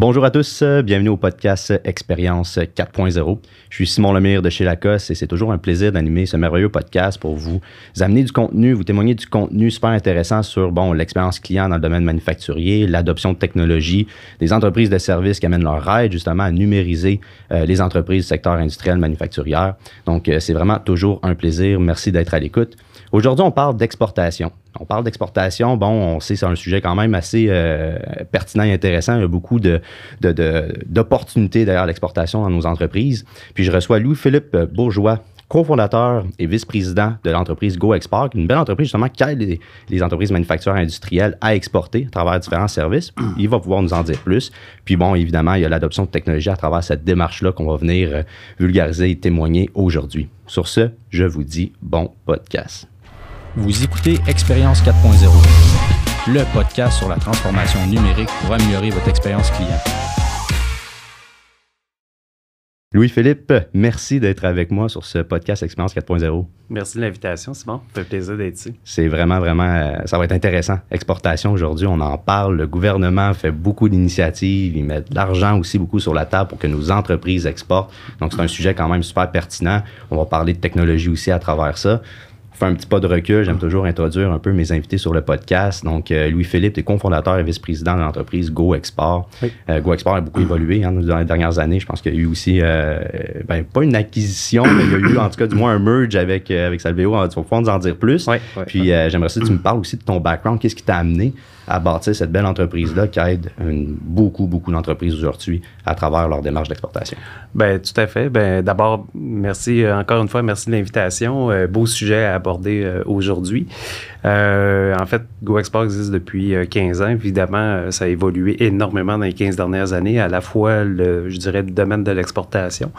Bonjour à tous, euh, bienvenue au podcast Expérience 4.0. Je suis Simon Lemire de chez Lacoste et c'est toujours un plaisir d'animer ce merveilleux podcast pour vous amener du contenu, vous témoigner du contenu super intéressant sur bon, l'expérience client dans le domaine manufacturier, l'adoption de technologies, des entreprises de services qui amènent leur aide justement à numériser euh, les entreprises du secteur industriel manufacturier. Donc euh, c'est vraiment toujours un plaisir. Merci d'être à l'écoute. Aujourd'hui, on parle d'exportation. On parle d'exportation. Bon, on sait que c'est un sujet quand même assez euh, pertinent et intéressant. Il y a beaucoup d'opportunités de, derrière l'exportation dans nos entreprises. Puis je reçois Louis-Philippe Bourgeois, cofondateur et vice-président de l'entreprise GoExport, une belle entreprise justement qui aide les, entreprises manufacturières industrielles à exporter à travers différents services. Il va pouvoir nous en dire plus. Puis bon, évidemment, il y a l'adoption de technologies à travers cette démarche-là qu'on va venir euh, vulgariser et témoigner aujourd'hui. Sur ce, je vous dis bon podcast. Vous écoutez Expérience 4.0, le podcast sur la transformation numérique pour améliorer votre expérience client. Louis-Philippe, merci d'être avec moi sur ce podcast Expérience 4.0. Merci de l'invitation, Simon. Ça fait plaisir d'être ici. C'est vraiment, vraiment, euh, ça va être intéressant. Exportation aujourd'hui, on en parle. Le gouvernement fait beaucoup d'initiatives. Il met de l'argent aussi beaucoup sur la table pour que nos entreprises exportent. Donc, c'est un sujet quand même super pertinent. On va parler de technologie aussi à travers ça un petit pas de recul, j'aime toujours introduire un peu mes invités sur le podcast. Donc, euh, Louis-Philippe est cofondateur et vice-président de l'entreprise Go Export. Euh, Go Export a beaucoup évolué hein, dans les dernières années. Je pense qu'il y a eu aussi, euh, ben, pas une acquisition, mais il y a eu en tout cas du moins un merge avec, avec Salveo. Tu vas pouvoir nous en dire plus. Puis, j'aimerais que tu me parles aussi de ton background. Qu'est-ce qui t'a amené à bâtir cette belle entreprise-là qui aide beaucoup, beaucoup d'entreprises aujourd'hui à travers leur démarche d'exportation. Bien, tout à fait. Ben, d'abord, merci euh, encore une fois, merci de l'invitation. Euh, beau sujet à aborder euh, aujourd'hui. en fait, GoExport existe depuis 15 ans. Évidemment, ça a évolué énormément dans les 15 dernières années, à la fois, je dirais, le domaine de l'exportation.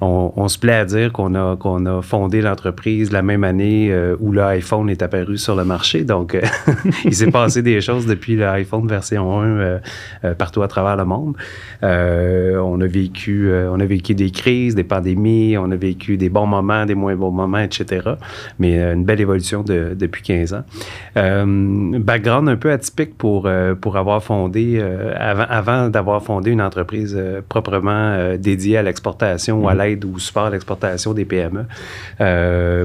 On, se plaît à dire qu'on a, qu'on a fondé l'entreprise la même année où l'iPhone est apparu sur le marché. Donc, il s'est passé des choses depuis l'iPhone version 1 partout à travers le monde. on a vécu, on a vécu des crises, des pandémies, on a vécu des bons moments, des moins bons moments, etc. Mais euh, une belle évolution depuis 15 ans. Euh, background un peu atypique pour, euh, pour avoir fondé, avant, avant d'avoir fondé une entreprise proprement dédiée à l'exportation ou à mm-hmm. l'aide ou support à l'exportation des PME.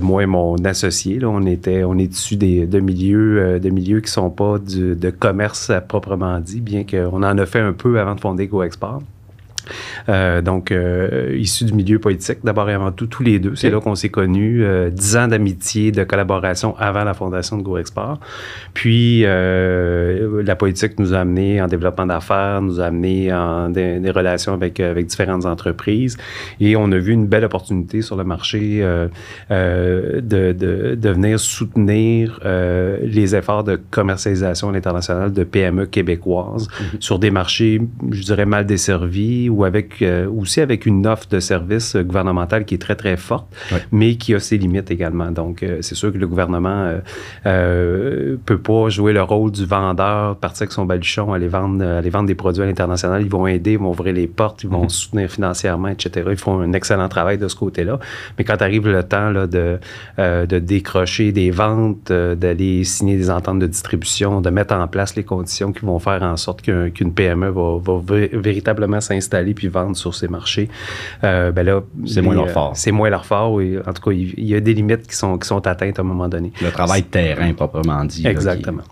moi et mon associé, là, on, était, on est issus des, de, milieux, de milieux qui ne sont pas de commerce à proprement dit, bien qu'on en a fait un peu avant de fonder GoExport. Euh, donc, euh, issu du milieu politique, d'abord et avant tout, tous les deux. C'est là qu'on s'est connus. Euh, dix ans d'amitié, de collaboration avant la fondation de GoExport. Puis, la politique nous a amené en développement d'affaires, nous a amené en des, relations avec, avec différentes entreprises. Et on a vu une belle opportunité sur le marché de, de, de, venir soutenir les efforts de commercialisation à l'international de PME québécoises mm-hmm. sur des marchés, je dirais, mal desservis ou avec euh, aussi avec une offre de service gouvernemental qui est très très forte, mais qui a ses limites également. Donc euh, c'est sûr que le gouvernement euh, euh, peut pas jouer le rôle du vendeur, partir avec son baluchon, aller vendre aller vendre des produits à l'international. Ils vont aider, ils vont ouvrir les portes, ils vont mhm. soutenir financièrement, etc. Ils font un excellent travail de ce côté-là. Mais quand arrive le temps là, de de décrocher des ventes, d'aller signer des ententes de distribution, de mettre en place les conditions qui vont faire en sorte qu'une PME va, va véritablement s'installer puis vendre sur ces marchés, euh, ben là, c'est moins leur euh, fort. C'est moins leur fort. Oui. En tout cas, il, y a des limites qui sont, qui sont atteintes à un moment donné. Le travail de terrain, proprement dit. Exactement.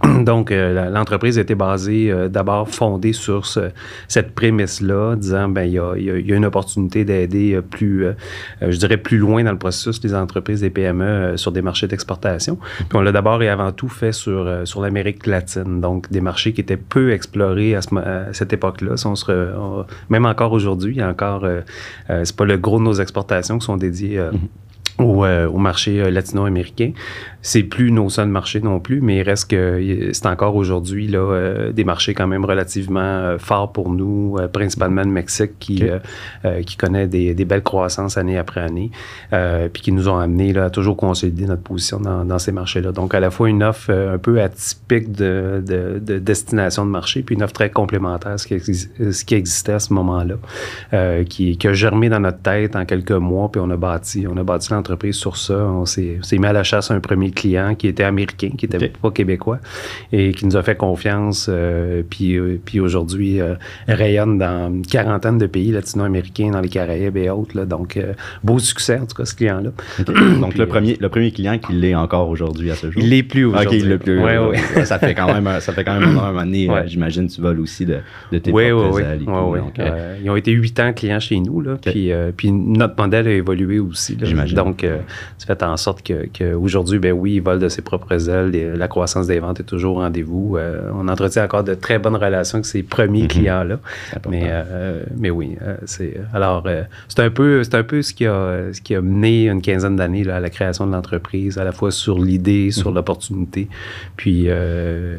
Donc, euh, l'entreprise été basée, euh, d'abord fondée sur cette prémisse-là, disant, ben il y a, une opportunité d'aider euh, plus, je dirais, plus loin dans le processus les entreprises des PME sur des marchés d'exportation. On l'a d'abord et avant tout fait sur, l'Amérique latine, donc des marchés qui étaient peu explorés à, cette époque-là. Même encore aujourd'hui, il y encore, c'est pas le gros de nos exportations qui sont dédiées. Mm-hmm. Au, au, marché latino-américain. C'est plus nos seuls marchés non plus, mais il reste que c'est encore aujourd'hui là euh, des marchés quand même relativement euh, forts pour nous, euh, principalement le Mexique qui qui connaît des, des, belles croissances année après année, puis qui nous ont amené là à toujours consolider notre position dans, dans ces marchés-là. Donc à la fois une offre un peu atypique de, de, de, destination de marché, puis une offre très complémentaire ce qui, ce qui existait à ce moment-là, qui, qui a germé dans notre tête en quelques mois, puis on a bâti on a bâti l'entreprise sur ça. On s'est mis à la chasse à un premier client qui était américain, qui n'était pas québécois, et qui nous a fait confiance. puis puis aujourd'hui, rayonne dans une quarantaine de pays latino-américains, dans les Caraïbes et autres. donc, beau succès, en tout cas, ce client-là. Donc, le, premier, le premier client qui l'est encore aujourd'hui à ce jour? Il l'est plus aujourd'hui. OK, l'est plus. Ouais, ouais. ça fait quand même, ça fait quand même un moment donné, j'imagine, tu voles aussi de, de tes oui, propres oui, oui. donc, Euh, ils ont été huit ans clients chez nous, là, puis, euh, puis notre modèle a évolué aussi. là. J'imagine. Donc, euh, ça fait en sorte que, que ben oui, ils volent de ses propres ailes. Les- la croissance des ventes est toujours au rendez-vous. Euh, on entretient encore de très bonnes relations avec ces premiers Mhm. clients-là. Mais, euh, mais oui, euh, c'est alors c'est un peu c'est un peu ce qui a ce qui a mené une quinzaine d'années à la création de l'entreprise, à la fois sur l'idée, sur l'opportunité, puis,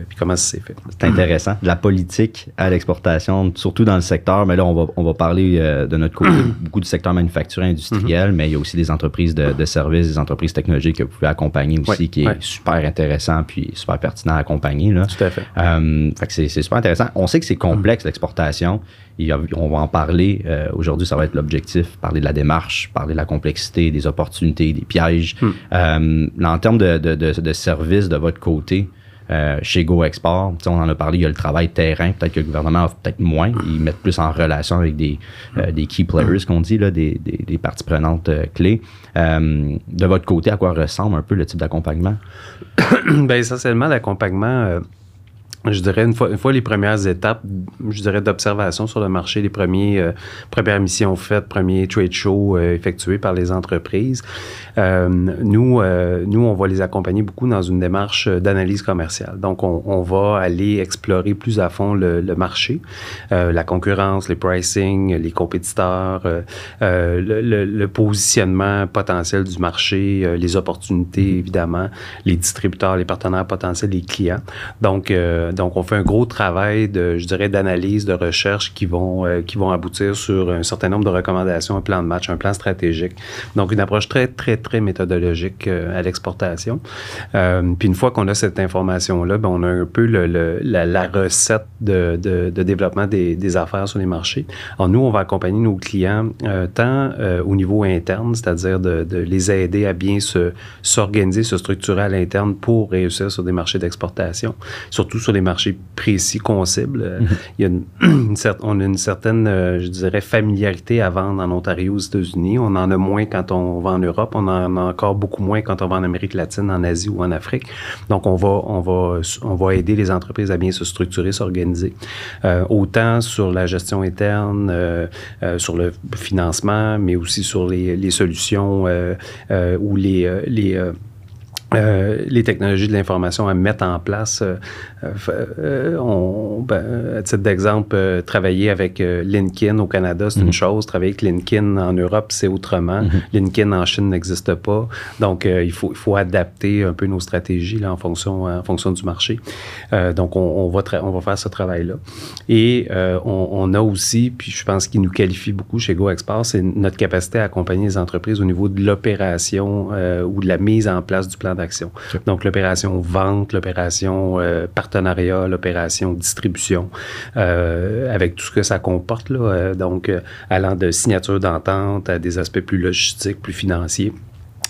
puis comment ça s'est fait. C'est intéressant. De la politique à l'exportation, surtout dans le secteur, mais là, on va, on va parler de notre côté, beaucoup du secteur manufacturier industriel, mais il y a aussi des entreprises de, de services, des entreprises technologiques que vous pouvez accompagner aussi, qui est super intéressant puis super pertinent à accompagner. Là. Tout à fait. Euh, fait c'est, super intéressant. On sait que c'est complexe l'exportation. On va en parler. euh, aujourd'hui, ça va être l'objectif, parler de la démarche, parler de la complexité, des opportunités, des pièges. Euh, là, en termes de, de, de, de services de votre côté, chez Go Export, on en a parlé, il y a le travail terrain. Peut-être que le gouvernement offre peut-être moins. Ils mettent plus en relation avec des, euh, des key players, qu'on dit, là, des, des, des parties prenantes euh, clés. Euh, de votre côté, à quoi ressemble un peu le type d'accompagnement? ben, essentiellement, l'accompagnement, euh, je dirais, une fois, les premières étapes, je dirais, d'observation sur le marché, les premiers, euh, premières missions faites, premiers trade shows euh, effectués par les entreprises, euh, nous, euh, nous, on va les accompagner beaucoup dans une démarche d'analyse commerciale. Donc, on, va aller explorer plus à fond le, marché, la concurrence, les pricing, les compétiteurs, le, le- positionnement potentiel du marché, les opportunités, évidemment, les distributeurs, les partenaires potentiels, les clients. Donc, euh, donc on fait un gros travail de, je dirais, d'analyse, de recherche qui vont, euh, qui vont aboutir sur un certain nombre de recommandations, un plan de match, un plan stratégique. Donc, une approche très, très, très méthodologique euh, à l'exportation. Puis une fois qu'on a cette information-là, ben, on a un peu le, le- la, recette de, de- développement des, affaires sur les marchés. Alors nous, on va accompagner nos clients tant au niveau interne, c'est-à-dire de, les aider à bien se, s'organiser, se structurer à l'interne pour réussir sur des marchés d'exportation, surtout sur les marchés précis qu'on cible. Euh, Il y a une, une on a une certaine, euh, je dirais, familiarité à vendre en Ontario, aux États-Unis. On en a moins quand on va en Europe. On en a encore beaucoup moins quand on va en Amérique latine, en Asie ou en Afrique. Donc, on va, on va, on va aider les entreprises à bien se structurer, s'organiser. Euh, autant sur la gestion interne, euh, sur le financement, mais aussi sur les, les solutions ou les, les euh, les technologies de l'information à mettre en place. euh, euh, euh, on, ben, à titre d'exemple, euh, travailler avec euh, LinkedIn au Canada, c'est une chose. Travailler avec LinkedIn en Europe, c'est autrement. LinkedIn en Chine n'existe pas. Donc, euh, il, faut, il faut adapter un peu nos stratégies là, en, fonction, en fonction du marché. Euh, donc, on, on va on va faire ce travail-là. Et euh, on, on a aussi, puis je pense qu'il nous qualifie beaucoup chez Go Export, c'est notre capacité à accompagner les entreprises au niveau de l'opération euh, ou de la mise en place du plan Donc, l'opération vente, l'opération euh, partenariat, l'opération distribution, euh, avec tout ce que ça comporte, là, euh, donc allant de signature d'entente à des aspects plus logistiques, plus financiers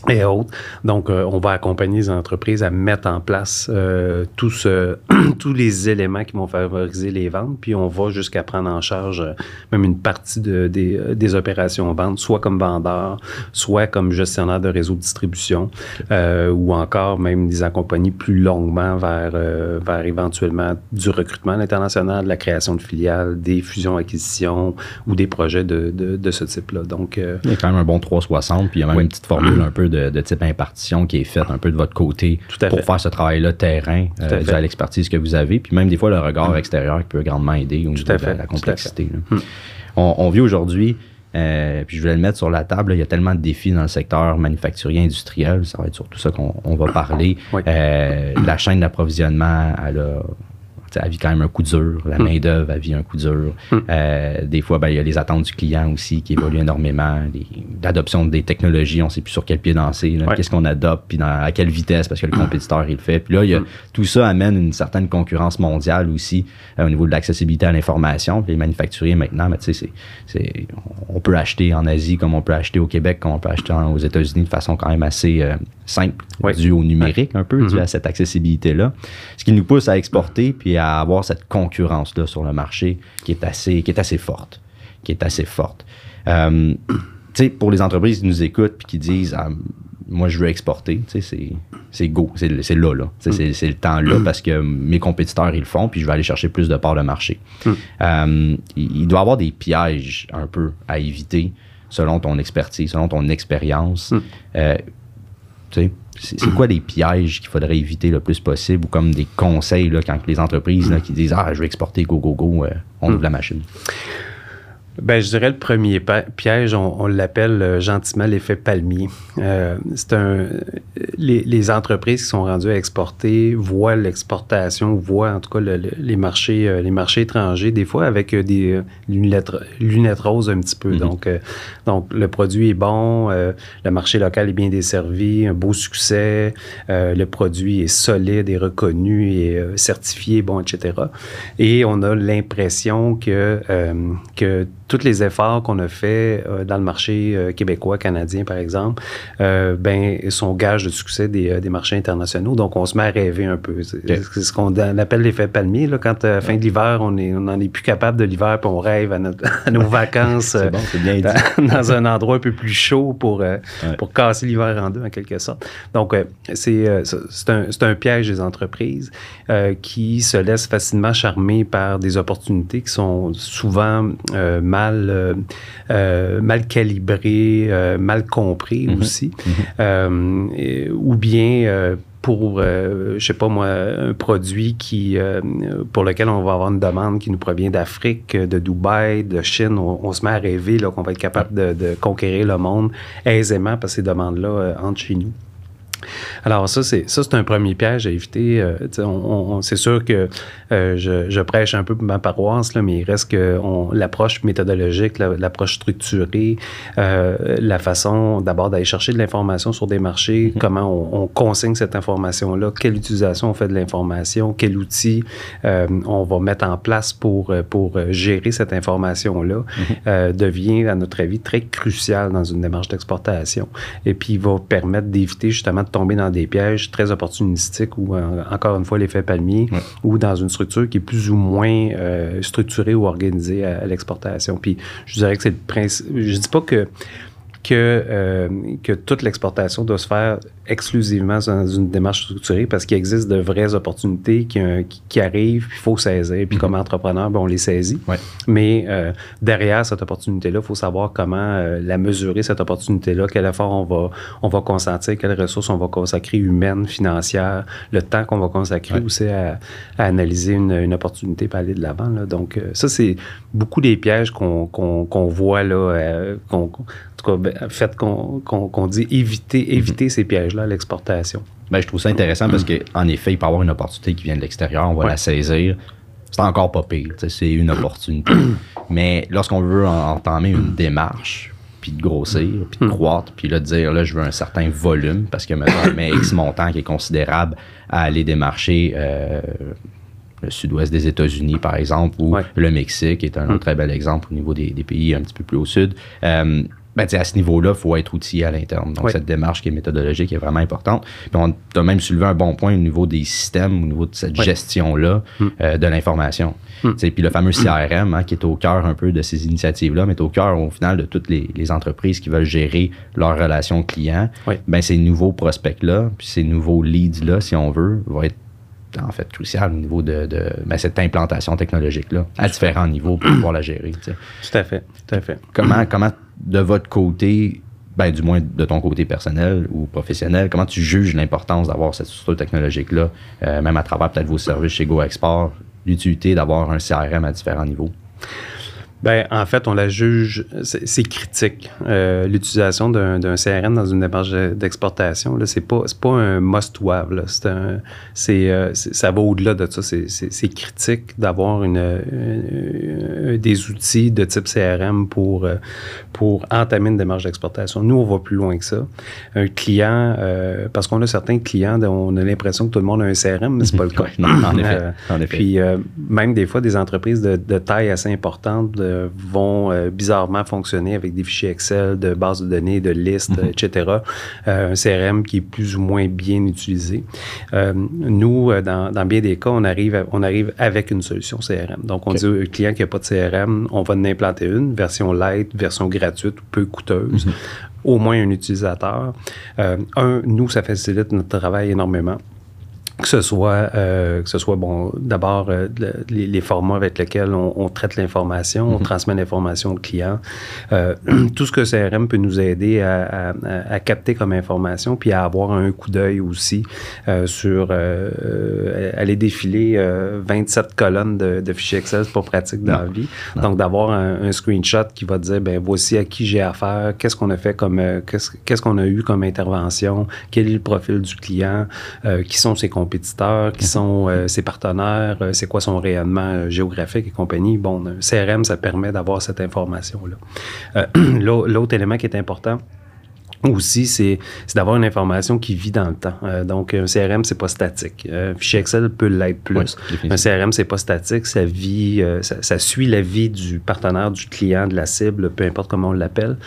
et autres. Donc, euh, on va accompagner les entreprises à mettre en place euh, tous les éléments qui vont favoriser les ventes, puis on va jusqu'à prendre en charge euh, même une partie de- des, des opérations ventes, soit comme vendeur, soit comme gestionnaire de réseau de distribution, ou encore même les accompagner plus longuement vers, vers éventuellement du recrutement à de la création de filiales, des fusions-acquisitions ou des projets de, de, ce type-là. Donc, Il y a quand même un bon 360, puis il y a même une petite formule un peu de, de type impartition qui est faite un peu de votre côté Tout à pour fait. faire ce travail-là terrain, à euh, l'expertise que vous avez, puis même des fois le regard extérieur qui peut grandement aider au niveau à de la, tout complexité. là. On, on vit aujourd'hui, euh, puis je voulais le mettre sur la table, là, il y a tellement de défis dans le secteur manufacturier industriel, ça va être surtout ça qu'on on va parler. Oui. Euh, la chaîne d'approvisionnement, elle a elle vit quand même un coup dur. La Mm. main-d'œuvre, elle vit un coup dur. Euh, des fois, ben, il y a les attentes du client aussi qui évoluent énormément. L'adoption des technologies, on ne sait plus sur quel pied danser. Ouais. Qu'est-ce qu'on adopte, puis dans- à quelle vitesse, parce que le compétiteur, il le fait. Puis là, il y a, tout ça amène une certaine concurrence mondiale aussi euh, au niveau de l'accessibilité à l'information. Les manufacturiers, maintenant, ben, tu sais, c'est- c'est- on peut acheter en Asie comme on peut acheter au Québec, comme on peut acheter en- aux États-Unis de façon quand même assez euh, simple, Ouais. dû au numérique un peu, dû à cette accessibilité-là. Ce qui nous pousse à exporter puis à avoir cette concurrence-là sur le marché qui est assez, qui est assez forte. Qui est assez forte. Euh, tu sais, pour les entreprises qui nous écoutent puis qui disent Ah, moi je veux exporter, tu sais, c'est, c'est go, c'est, c'est là, là. Sais, C'est, le temps là parce que mes compétiteurs ils le font puis je vais aller chercher plus de parts de marché. Euh, il, il doit y avoir des pièges un peu à éviter selon ton expertise, selon ton expérience. Euh, tu sais, c'est quoi les pièges qu'il faudrait éviter le plus possible ou comme des conseils là, quand les entreprises là, qui disent Ah, je vais exporter, go, go, go, euh, on ouvre la machine? Ben, je dirais le premier piège, on, on l'appelle euh, gentiment l'effet palmier. Euh, c'est un, les, les entreprises qui sont rendues à exporter voient l'exportation, voient en tout cas le- le- les marchés, euh, les marchés étrangers, des fois avec des lunettes, lunettes roses un petit peu. Donc, euh, donc le produit est bon, le marché local est bien desservi, un beau succès, le produit est solide et reconnu et certifié, bon, etc. Et on a l'impression que, que tous les efforts qu'on a fait euh, dans le marché euh, québécois, canadien, par exemple, euh, ben, sont gages de succès des, euh, des marchés internationaux. Donc, on se met à rêver un peu. C'est ce qu'on appelle l'effet palmier. Là, quand, à la fin de l'hiver, on est- on n'en est plus capable de l'hiver, puis on rêve à, notre- à nos vacances bon, bien dans, dans un endroit un peu plus chaud pour, Ouais. pour casser l'hiver en deux, en quelque sorte. Donc, c'est un, un piège des entreprises qui se laissent facilement charmer par des opportunités qui sont souvent euh, mal, euh, euh, mal calibrées, euh, mal compris aussi, Euh, et- ou bien pour, euh, je sais pas moi, un produit qui, euh, pour lequel on va avoir une demande qui nous provient d'Afrique, de Dubaï, de Chine, on, on se met à rêver qu'on va être capable de, de conquérir le monde aisément parce que ces demandes-là euh, entrent chez nous. Alors ça, c'est ça, c'est un premier piège à éviter. Euh, on, on- c'est sûr que euh, je, je prêche un peu pour ma paroisse, là, mais il reste que l'approche méthodologique, la- l'approche structurée, euh, la façon d'abord d'aller chercher de l'information sur des marchés, comment on, on consigne cette information-là, quelle utilisation on fait de l'information, quel outil on va mettre en place pour, pour gérer cette information-là, euh, devient, à notre avis, très crucial dans une démarche d'exportation. Et puis, il va permettre d'éviter justement de tomber dans des pièges très opportunistiques ou, euh, encore une fois, l'effet palmier, Ouais. ou dans une structure qui est plus ou moins euh, structurée ou organisée à, à l'exportation. Puis, je dirais que c'est le principe. Je dis pas que que, euh, que toute l'exportation doit se faire exclusivement dans une démarche structurée parce qu'il existe de vraies opportunités qui, euh, qui, qui arrivent, puis il faut saisir. Puis comme entrepreneur, ben, on les saisit. Ouais. Mais euh, derrière cette opportunité-là, il faut savoir comment euh, la mesurer, cette opportunité-là, quel effort on va, on va consentir, quelles ressources on va consacrer, humaines, financières, le temps qu'on va consacrer Ouais. aussi à, à analyser une, une opportunité pour aller de l'avant. Donc, ça, c'est beaucoup des pièges qu'on qu'on- qu'on voit là, qu'on- tout cas, ben, fait qu'on qu'on dit éviter, éviter ces pièges-là à l'exportation. Ben, je trouve ça intéressant parce qu'en effet, il peut y avoir une opportunité qui vient de l'extérieur, on va Ouais. la saisir. C'est encore pas pire, c'est une opportunité. Mais lorsqu'on veut en- entamer une démarche, puis de grossir, puis de croître, puis là, de dire, là, je veux un certain volume, parce que maintenant, on met X montant qui est considérable à aller démarcher euh, le sud-ouest des États-Unis, par exemple, ou Ouais. le Mexique, qui est un autre très bel exemple au niveau des, des pays un petit peu plus au sud. Euh, ben, à ce niveau-là, il faut être outillé à l'interne. Donc, cette démarche qui est méthodologique est vraiment importante. Puis, on a même soulevé un bon point au niveau des systèmes, au niveau de cette gestion-là euh, de l'information. Mm. Puis, le fameux CRM, hein, qui est au cœur un peu de ces initiatives-là, mais est au cœur, au final, de toutes les, les entreprises qui veulent gérer leurs relations clients. Ben, ces nouveaux prospects-là, puis ces nouveaux leads-là, si on veut, vont être en fait crucial au niveau de, de ben, cette implantation technologique-là, à différents niveaux pour pouvoir la gérer. tu sais. Tout à fait, tout à fait. Comment, comment de votre côté, ben, du moins de ton côté personnel ou professionnel, comment tu juges l'importance d'avoir cette structure technologique-là, euh, même à travers peut-être vos services chez GoExport, l'utilité d'avoir un CRM à différents niveaux? Ben, en fait, on la juge, c'est critique. Euh, l'utilisation d'un CRM dans une démarche d'exportation, là, c'est pas, pas un must-have. C'est euh, ça va au-delà de ça. C'est critique d'avoir une, des outils de type CRM pour, euh, pour entamer une démarche d'exportation. Nous, on va plus loin que ça. Un client, parce qu'on a certains clients, on a l'impression que tout le monde a un CRM, mais c'est pas le cas. non, en effet. En effet. Puis, même des fois, des entreprises de, de taille assez importante, euh, vont euh, bizarrement fonctionner avec des fichiers Excel de bases de données, de listes, mhm. etc. Euh, un CRM qui est plus ou moins bien utilisé. nous, dans, bien des cas, on arrive, on arrive avec une solution CRM. Donc, on dit au client qui n'a pas de CRM, on va en implanter une, version light, version gratuite ou peu coûteuse. Mhm. Au moins un utilisateur. un, nous, ça facilite notre travail énormément que ce soit euh, que ce soit bon d'abord euh, les, formats avec lesquels on, traite l'information, on mhm. transmet l'information au client, euh, tout ce que CRM peut nous aider à, à, capter comme information, puis à avoir un coup d'œil aussi sur aller défiler 27 colonnes de, de, fichiers Excel, c'est pas pratique dans la vie. Donc d'avoir un, screenshot qui va dire ben voici à qui j'ai affaire, qu'est-ce qu'on a fait comme qu'est-ce qu'on a eu comme intervention, quel est le profil du client, qui sont ses compétences qui sont euh, ses partenaires, euh, c'est quoi son rayonnement euh, géographique et compagnie. Bon, CRM, ça permet d'avoir cette information-là. L'autre élément qui est important, aussi, c'est d'avoir une information qui vit dans le temps. Euh, donc, un CRM, c'est pas statique. Un fichier Excel peut l'être plus. un CRM, c'est pas statique. Ça vit, euh, ça, suit la vie du partenaire, du client, de la cible, peu importe comment on l'appelle.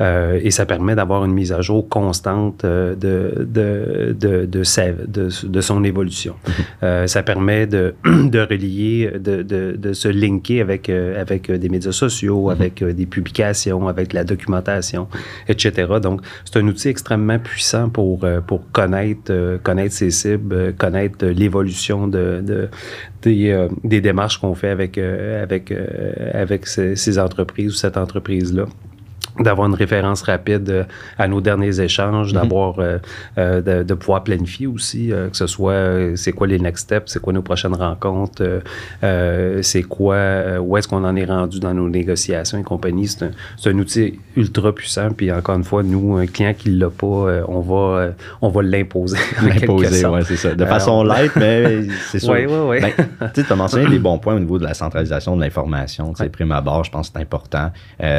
Euh, et ça permet d'avoir une mise à jour constante de, de, de, de, de, son évolution. Mm-hmm. ça permet de, de relier, de, de, de se linker avec, avec des médias sociaux, mm-hmm. avec des publications, avec la documentation, etc. Donc, c'est un outil extrêmement puissant pour, euh, pour connaître, euh, connaître ses cibles, euh, connaître l'évolution de, de des, des, démarches qu'on fait avec, avec, avec ces entreprises ou cette entreprise-là d'avoir une référence rapide euh, à nos derniers échanges, mhm. d'avoir euh, euh, de, pouvoir planifier aussi, que ce soit c'est quoi les next steps, c'est quoi nos prochaines rencontres, c'est quoi, où est-ce qu'on en est rendu dans nos négociations et compagnie. C'est un, un, outil ultra puissant. Puis encore une fois, nous, un client qui l'a pas, on va, on va l'imposer. L'imposer, oui, c'est ça. De façon light, mais c'est sûr. Oui, oui, oui. tu as mentionné des bons points au niveau de la centralisation de l'information. Ouais. Prime abord, je pense que c'est important,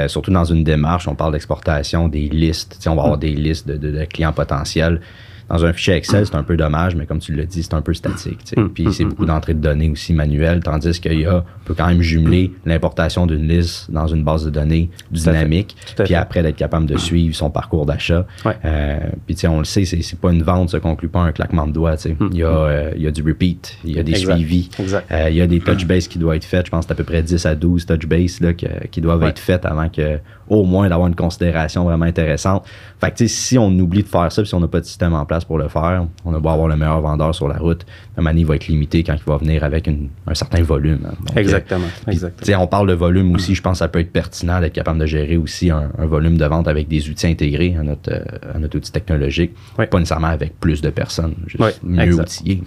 surtout dans une démarche on parle d'exportation, des listes. On va avoir mm. des listes de clients potentiels dans un fichier Excel, c'est un peu dommage, mais comme tu l'as dit, c'est un peu statique. Mm, puis c'est mm, beaucoup mm, d'entrées de données aussi manuelles, tandis qu'il y a, on peut quand même jumeler l'importation d'une liste dans une base de données dynamique, puis après d'être capable de suivre son parcours d'achat. Euh, puis on le sait, c'est pas une vente, ça conclut pas un claquement de doigts. Il, y a, euh, il y a du repeat, il y a des suivis, euh, il y a des touch base qui doivent être faites. Je pense que c'est à peu près 10 à 12 touch base là, qui doivent être faites avant que au moins d'avoir une considération vraiment intéressante. Fait que si on oublie de faire ça, puis si on n'a pas de système en place, pour le faire. On a beau avoir le meilleur vendeur sur la route, la manie va être limitée quand il va venir avec un certain volume. Hein. exactement. Euh, exactement. on parle de volume aussi. Je pense que ça peut être pertinent d'être capable de gérer aussi un, volume de vente avec des outils intégrés à notre, euh, notre outil technologique. Pas nécessairement avec plus de personnes, juste mieux outillés.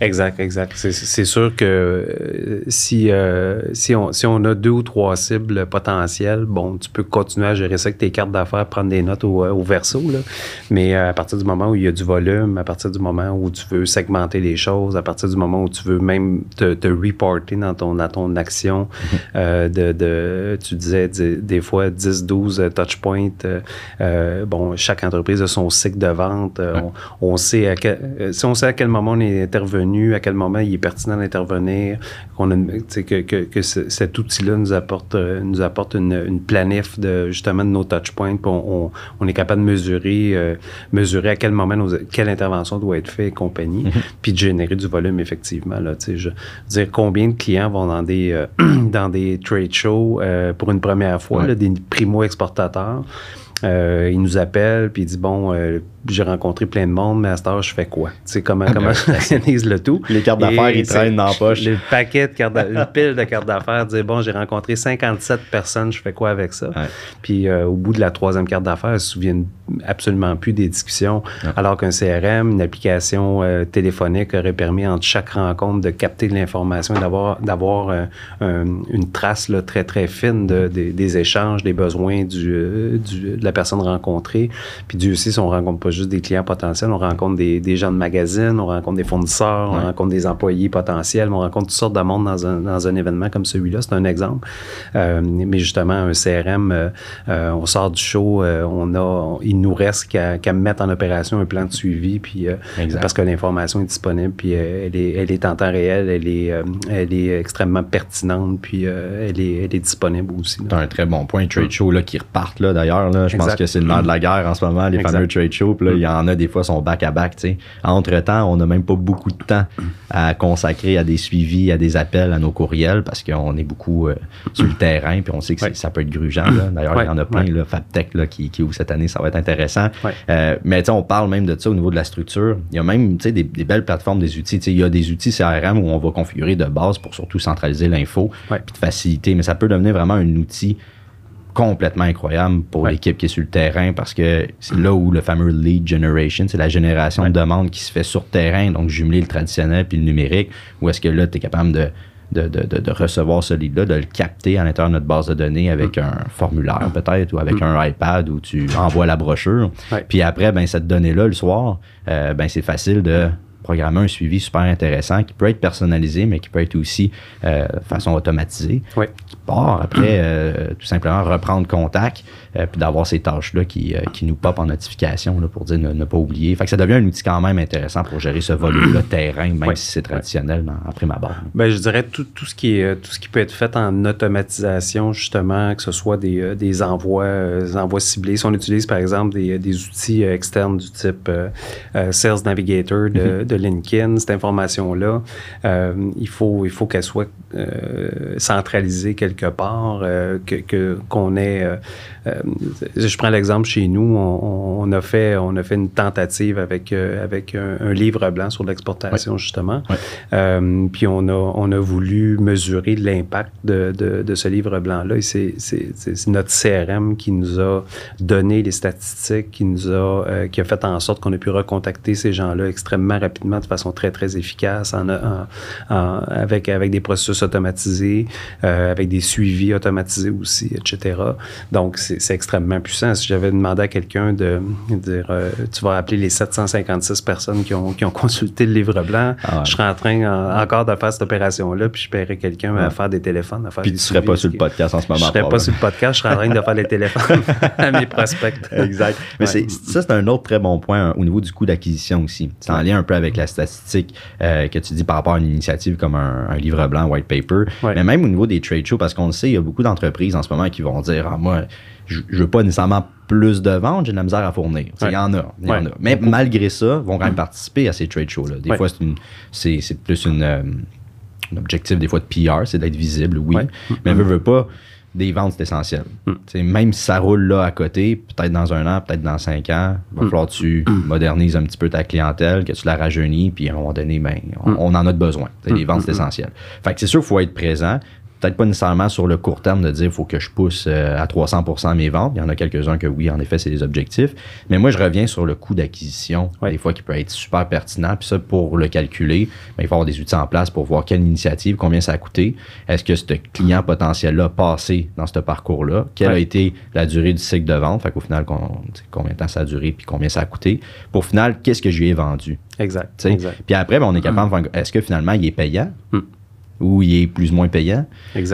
Exact, exact. C'est sûr que euh, si, si, on, si on a deux ou trois cibles potentielles, bon, tu peux continuer à gérer ça avec tes cartes d'affaires, prendre des notes au, au verso. Là. Mais à partir du moment où il y a du volume, à partir du moment où tu veux segmenter les choses, à partir du moment où tu veux même te, te reporter dans ton, dans ton action, mhm. euh, de, de, tu disais des fois 10, 12 touch points. Euh, euh, bon, chaque entreprise a son cycle de vente. On, sait à quel, si on sait à quel moment on est intervenu, à quel moment il est pertinent d'intervenir, qu'on que, que, cet outil-là nous apporte, nous apporte une, une, planif de justement de nos touch points, on, on, est capable de mesurer, mesurer à quel moment nos, quelle intervention doit être faite et compagnie, mhm. puis de générer du volume effectivement. Là, je dire combien de clients vont dans des, euh, dans des trade shows euh, pour une première fois, des primo-exportateurs il nous appelle, puis il dit Bon, j'ai rencontré plein de monde, mais à cette heure, je fais quoi? Tu sais, comment, comment je organise le tout? Les cartes d'affaires, ils traînent dans la poche. Le paquet de cartes, une pile de cartes d'affaires, dire bon, j'ai rencontré 57 personnes, je fais quoi avec ça? Puis euh, au bout de la troisième carte d'affaires, ils se souviennent absolument plus des discussions, alors qu'un CRM, une application euh, téléphonique aurait permis entre chaque rencontre de capter de l'information et d'avoir, d'avoir euh, une trace là, très, très fine de, des échanges, des besoins du, du, de la personne rencontrée. Puis Dieu aussi, si on rencontre pas juste des clients potentiels, on rencontre des, des gens de magazine, on rencontre des fournisseurs, on rencontre des employés potentiels, on rencontre toutes sortes de monde dans un, dans un événement comme celui-là. C'est un exemple. Euh, mais justement, un CRM, euh, euh, on sort du show, on a, il nous reste qu'à mettre en opération un plan de suivi, puis parce que l'information est disponible, puis elle, est, elle est en temps réel, elle est, elle est extrêmement pertinente, puis elle, est, elle est disponible aussi. C'est un très bon point. Trade show là, qui repartent là, d'ailleurs. Là. Je pense que c'est le nom de la guerre en ce moment, les fameux trade shows il y en a des fois sont back-à-back. Entre-temps, on n'a même pas beaucoup de temps à consacrer à des suivis, à des appels, à nos courriels, parce qu'on est beaucoup euh, sur le terrain, puis on sait que ça peut être grugeant. D'ailleurs, il y en a plein, là, FabTech, là, qui, qui cette année, ça va être intéressant. Euh, mais on parle même de ça au niveau de la structure. Il y a même des, des belles plateformes, des outils. il y a des outils CRM où on va configurer de base pour surtout centraliser l'info, puis de faciliter, mais ça peut devenir vraiment un outil complètement incroyable pour l'équipe qui est sur le terrain parce que c'est là où le fameux lead generation, c'est la génération de demandes qui se fait sur terrain, donc jumeler le traditionnel puis le numérique, où est-ce que là, tu es capable de, de, recevoir ce lead-là, de le capter à l'intérieur de notre base de données avec mm. un formulaire peut-être ou avec mm. un iPad où tu envoies la brochure. Puis après, ben, cette donnée-là, le soir, euh, ben, c'est facile de programmer un suivi super intéressant qui peut être personnalisé, mais qui peut être aussi euh, de façon automatisée. Oui. Qui part après, euh, tout simplement reprendre contact, puis d'avoir ces tâches-là qui, qui nous pop en notification là, pour dire ne, pas oublier. Fait que ça devient un outil quand même intéressant pour gérer ce volume-là terrain, même si c'est traditionnel dans, après ma barre. Ben, je dirais tout, tout, ce qui est, tout ce qui peut être fait en automatisation, justement, que ce soit des, des envois, envois ciblés. Si on utilise, par exemple, des, des outils externes du type Sales Navigator de, mm-hmm. de LinkedIn, cette information-là, euh, il faut, il faut qu'elle soit euh, centralisée quelque part, euh, que qu'on ait. Je prends l'exemple chez nous, on, a fait, on a fait une tentative avec avec un, livre blanc sur l'exportation justement, puis on a on a voulu mesurer l'impact de, de, ce livre blanc-là. Et c'est notre CRM qui nous a donné les statistiques, qui nous a qui a fait en sorte qu'on a pu recontacter ces gens-là extrêmement rapidement de façon très, très efficace, en, avec, avec des processus automatisés, euh, avec des suivis automatisés aussi, etc. Donc, c'est extrêmement puissant. Si j'avais demandé à quelqu'un de, dire, euh, tu vas appeler les 756 personnes qui ont, qui ont consulté le livre blanc, ah je serais en train encore de faire cette opération-là, puis je paierais quelqu'un à faire des téléphones. À faire puis tu ne serais pas sur le podcast en ce moment. Je ne serais pas sur le podcast, je serais en train de faire des téléphones à mes prospects. Exact. Mais ça, c'est un autre très bon point hein, au niveau du coût d'acquisition aussi. C'est en lien un peu avec la statistique euh, que tu dis par rapport à une initiative comme un, livre blanc, white paper, mais même au niveau des trade shows, parce qu'on le sait, il y a beaucoup d'entreprises en ce moment qui vont dire ah, moi, je, ne veux pas nécessairement plus de ventes, j'ai de la misère à fournir. Il y en a. Y en a. Mais malgré ça, vont quand même participer à ces trade shows-là. Des fois, c'est plus une, euh, un objectif des fois de PR, c'est d'être visible, oui. Mais ne veut pas des ventes, c'est essentiel. Mm. Même si ça roule là à côté, peut-être dans un an, peut-être dans cinq ans, il va mm. falloir que tu mm. modernises un petit peu ta clientèle, que tu la rajeunis, puis à un moment donné, ben, on, on en a besoin. Les ventes, c'est essentiel. Fait que c'est sûr qu'il faut être présent, peut-être pas nécessairement sur le court terme de dire il faut que je pousse euh, à 300% mes ventes. Il y en a quelques-uns que oui, en effet, c'est des objectifs. Mais moi, je reviens sur le coût d'acquisition, des fois qui peut être super pertinent. Puis ça, pour le calculer, ben, il faut avoir des outils en place pour voir quelle initiative, combien ça a coûté. Est-ce que ce client potentiel-là a passé dans ce parcours-là? Quelle a été la durée du cycle de vente? Fait qu'au final, combien de temps ça a duré puis combien ça a coûté? Pour final, qu'est-ce que je lui ai vendu? Exact. Puis après, ben, on est capable de voir, est-ce que finalement, il est payant? Hmm où il est plus ou moins payant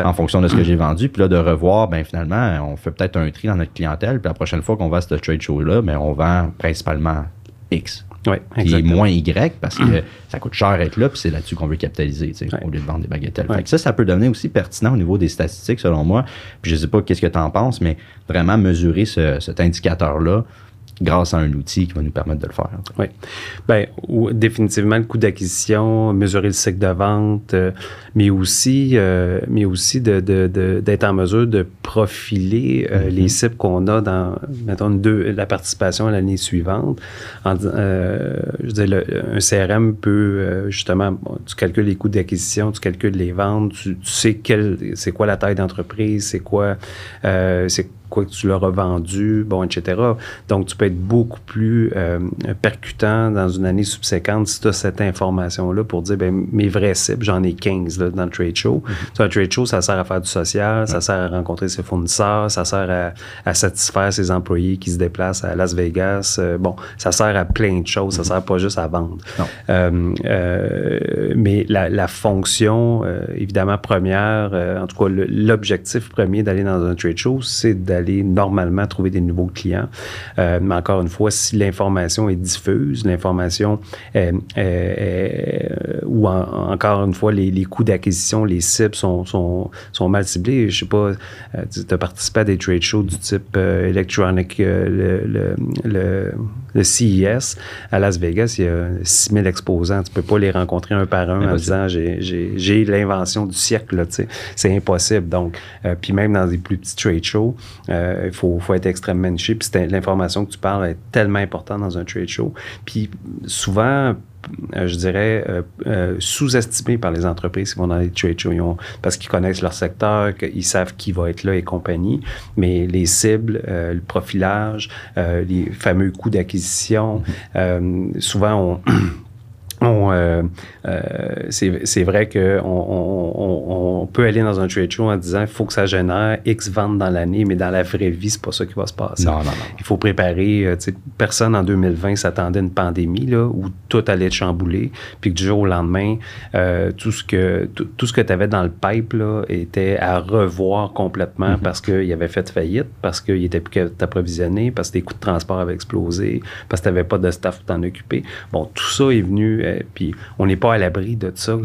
en fonction de ce que j'ai vendu. Puis là, de revoir, ben finalement, on fait peut-être un tri dans notre clientèle. Puis la prochaine fois qu'on va à ce trade show-là, ben, on vend principalement X. Oui, puis moins Y parce que ça coûte cher être là, puis c'est là-dessus qu'on veut capitaliser, au lieu de vendre des bagatelles. ça, ça peut devenir aussi pertinent au niveau des statistiques, selon moi. Puis je sais pas qu'est-ce que tu en penses, mais vraiment mesurer cet indicateur-là grâce à un outil qui va nous permettre de le faire. Oui. Bien, définitivement, le coût d'acquisition, mesurer le cycle de vente, euh, mais aussi, euh, mais aussi d'être de, de, en mesure de profiler euh, mm-hmm. les cibles qu'on a dans, mettons, deux, la participation à l'année suivante. En, je veux dire, un CRM peut, justement, tu calcules les coûts d'acquisition, tu calcules les ventes, tu, tu sais c'est quoi la taille d'entreprise, c'est quoi, c'est quoi que tu l'auras vendu, bon, etc. Donc, tu peux être beaucoup plus euh, percutant dans une année subséquente si tu as cette information-là pour dire, ben, mes vrais cibles, j'en ai 15 là, dans le trade show. Mm-hmm. Un trade show, ça sert à faire du social, ça sert à rencontrer ses fournisseurs, ça sert à, satisfaire ses employés qui se déplacent à Las Vegas. Euh, bon, ça sert à plein de choses, ça mm-hmm. sert pas juste à vendre. Euh, mais la, la fonction, évidemment, première, en tout cas, l'objectif premier d'aller dans un trade show, c'est de aller normalement trouver des nouveaux clients. Euh, mais encore une fois, si l'information est diffuse, l'information ou encore une fois, les, coûts d'acquisition, les cibles sont, sont, sont, mal ciblés. Je sais pas, euh, tu as participé à des trade shows du type euh, Electronic, le, le, le, CES à Las Vegas, il y a 6000 exposants. Tu peux pas les rencontrer un par un en disant j'ai l'invention du siècle. C'est impossible. Donc, puis même dans des plus petits trade shows, euh, il faut, être extrêmement niché. Puis l'information que tu parles est tellement importante dans un trade show. Puis souvent, euh, je dirais, euh, sous-estimé par les entreprises qui vont dans les trade shows parce qu'ils connaissent leur secteur, qu'ils savent qui va être là et compagnie. Mais les cibles, le profilage, les fameux coûts d'acquisition, souvent on euh, euh, c'est vrai qu'on on, on, peut aller dans un trade show en disant il faut que ça génère X ventes dans l'année, mais dans la vraie vie, c'est pas ça qui va se passer. Non, non, non. Il faut préparer. Euh, personne en 2020 s'attendait à une pandémie là, où tout allait être chamboulé, puis que du jour au lendemain, tout ce que tout, ce que tu avais dans le pipe là, était à revoir complètement mm-hmm. parce qu'il avait fait faillite, parce qu'il était plus qu'à t'approvisionner, parce que tes coûts de transport avaient explosé, parce que tu n'avais pas de staff pour t'en occuper. Bon, tout ça est venu euh, puis on n'est pas à l'abri de ça.